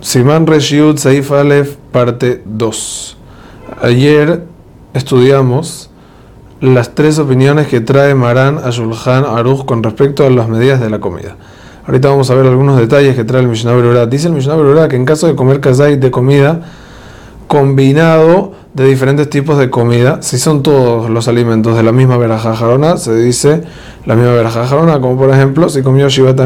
Simán Reshiud Saif Aleph, parte 2. Ayer estudiamos las tres opiniones que trae Maran a Shulchan Aruch con respecto a las medidas de la comida. Ahorita vamos a ver algunos detalles que trae el Mishnah Berurah. Dice el Mishnah Berurah que en caso de comer kazait de comida combinado de diferentes tipos de comida, si son todos los alimentos de la misma veraja jarona, se dice la misma veraja jarona, como por ejemplo si comió Shivat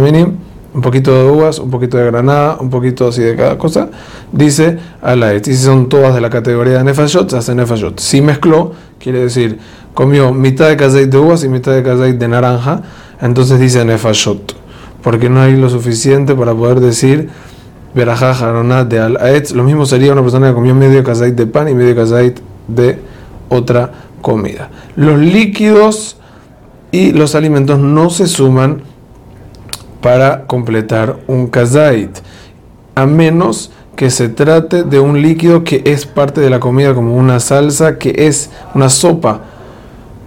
un poquito de uvas, un poquito de granada, un poquito así de cada cosa, dice alaet. Y si son todas de la categoría de nefashot, se hace nefashot. Si mezcló, quiere decir, comió mitad de kazait de uvas y mitad de kazait de naranja, entonces dice nefashot. Porque no hay lo suficiente para poder decir jarona de alaet. Lo mismo sería una persona que comió medio kazait de pan y medio kazait de otra comida. Los líquidos y los alimentos no se suman para completar un kazait, a menos que se trate de un líquido que es parte de la comida, como una salsa que es una sopa,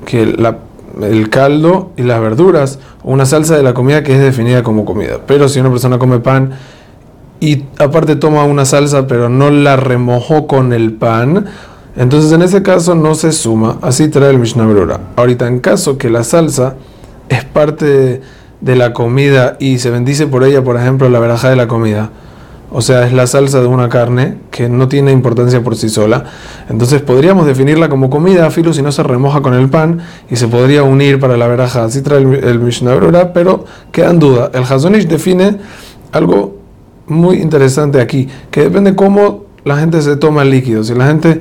que el caldo y las verduras, o una salsa de la comida que es definida como comida. Pero si una persona come pan y aparte toma una salsa pero no la remojó con el pan, entonces en ese caso no se suma, así trae el Mishnah Brura. Ahorita en caso que la salsa es parte de de la comida y se bendice por ella, por ejemplo, la veraja de la comida, o sea, es la salsa de una carne que no tiene importancia por sí sola, entonces podríamos definirla como comida, filo si no se remoja con el pan y se podría unir para la veraja. Así trae el, Mishnah Brura, pero queda en duda. El Hazonish define algo muy interesante aquí, que depende cómo la gente se toma el líquido. Si la gente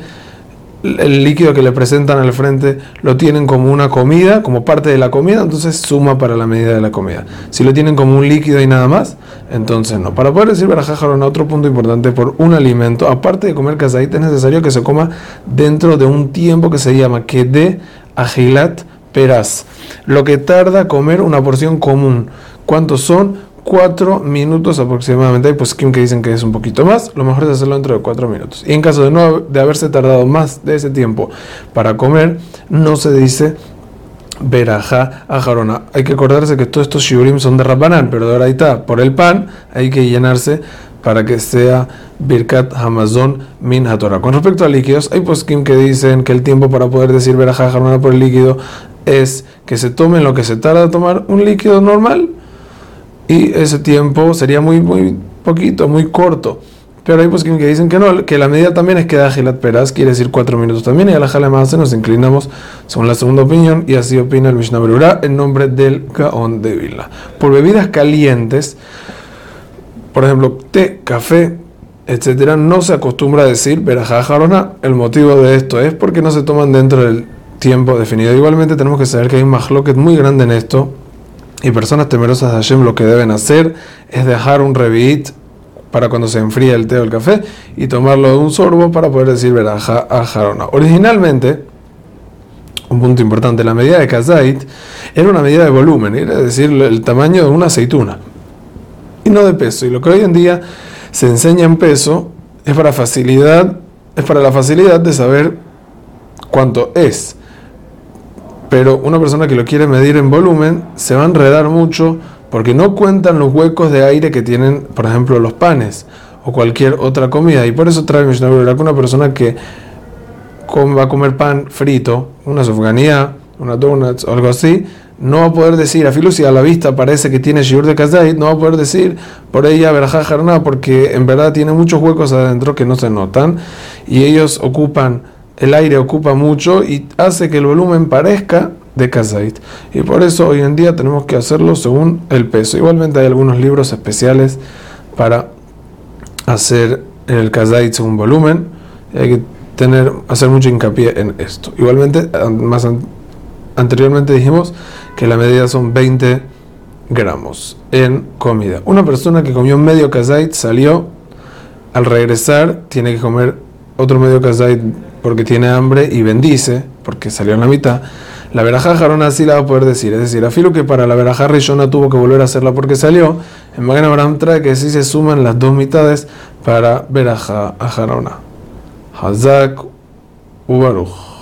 el líquido que le presentan al frente lo tienen como una comida, como parte de la comida, entonces suma para la medida de la comida. Si lo tienen como un líquido y nada más, entonces no. Para poder decir barajajaron, otro punto importante por un alimento, aparte de comer cazaite, es necesario que se coma dentro de un tiempo que se llama que de agilat peraz, lo que tarda comer una porción común. ¿Cuántos son? 4 minutos aproximadamente. Hay pues que dicen que es un poquito más. Lo mejor es hacerlo dentro de 4 minutos. Y en caso de no de haberse tardado más de ese tiempo para comer, no se dice verajá a jarona. Hay que acordarse que todos estos shiurim son de Rabbanán, pero de está por el pan hay que llenarse para que sea Birkat Hamazon Min Hatorah. Con respecto a líquidos, hay poskim que dicen que el tiempo para poder decir verajá jarona por el líquido es que se tome lo que se tarda a tomar un líquido normal y ese tiempo sería muy, muy poquito, muy corto. Pero hay pues que dicen que no, que la medida también es que da Gilat Peraz, quiere decir cuatro minutos también, y a la Jala más nos inclinamos según la segunda opinión, y así opina el Mishnah Berurah en nombre del Gaon de Vila. Por bebidas calientes, por ejemplo, té, café, etcétera, no se acostumbra a decir Berajá Jarona. El motivo de esto es porque no se toman dentro del tiempo definido. Igualmente, tenemos que saber que hay un mahloket muy grande en esto y personas temerosas de Hashem lo que deben hacer es dejar un revit para cuando se enfría el té o el café y tomarlo de un sorbo para poder decir veraja a jarona. Originalmente, un punto importante, la medida de kazait era una medida de volumen, es decir, el tamaño de una aceituna y no de peso. Y lo que hoy en día se enseña en peso es para facilidad, es para la facilidad de saber cuánto es pero una persona que lo quiere medir en volumen se va a enredar mucho porque no cuentan los huecos de aire que tienen, por ejemplo, los panes o cualquier otra comida. Y por eso trae Mishnah que una persona que va a comer pan frito, una sofganía, una donuts o algo así, no va a poder decir, a si a la vista parece que tiene shiur de kazait, no va a poder decir por ella verajá jarná, porque en verdad tiene muchos huecos adentro que no se notan y ellos ocupan el aire ocupa mucho y hace que el volumen parezca de kazait. Y por eso hoy en día tenemos que hacerlo según el peso. Igualmente hay algunos libros especiales para hacer el kazait según volumen. hay que tener, hacer mucho hincapié en esto. Igualmente, más anteriormente dijimos que la medida son 20 gramos en comida. Una persona que comió medio kazait salió, al regresar tiene que comer otro medio kazait porque tiene hambre y bendice, porque salió en la mitad, la verajá jarona sí la va a poder decir. Es decir, afilo que para la verajá rishona tuvo que volver a hacerla porque salió. En Magen Abraham trae que sí se suman las dos mitades para verajá a jarona. Hazak Ubaruch.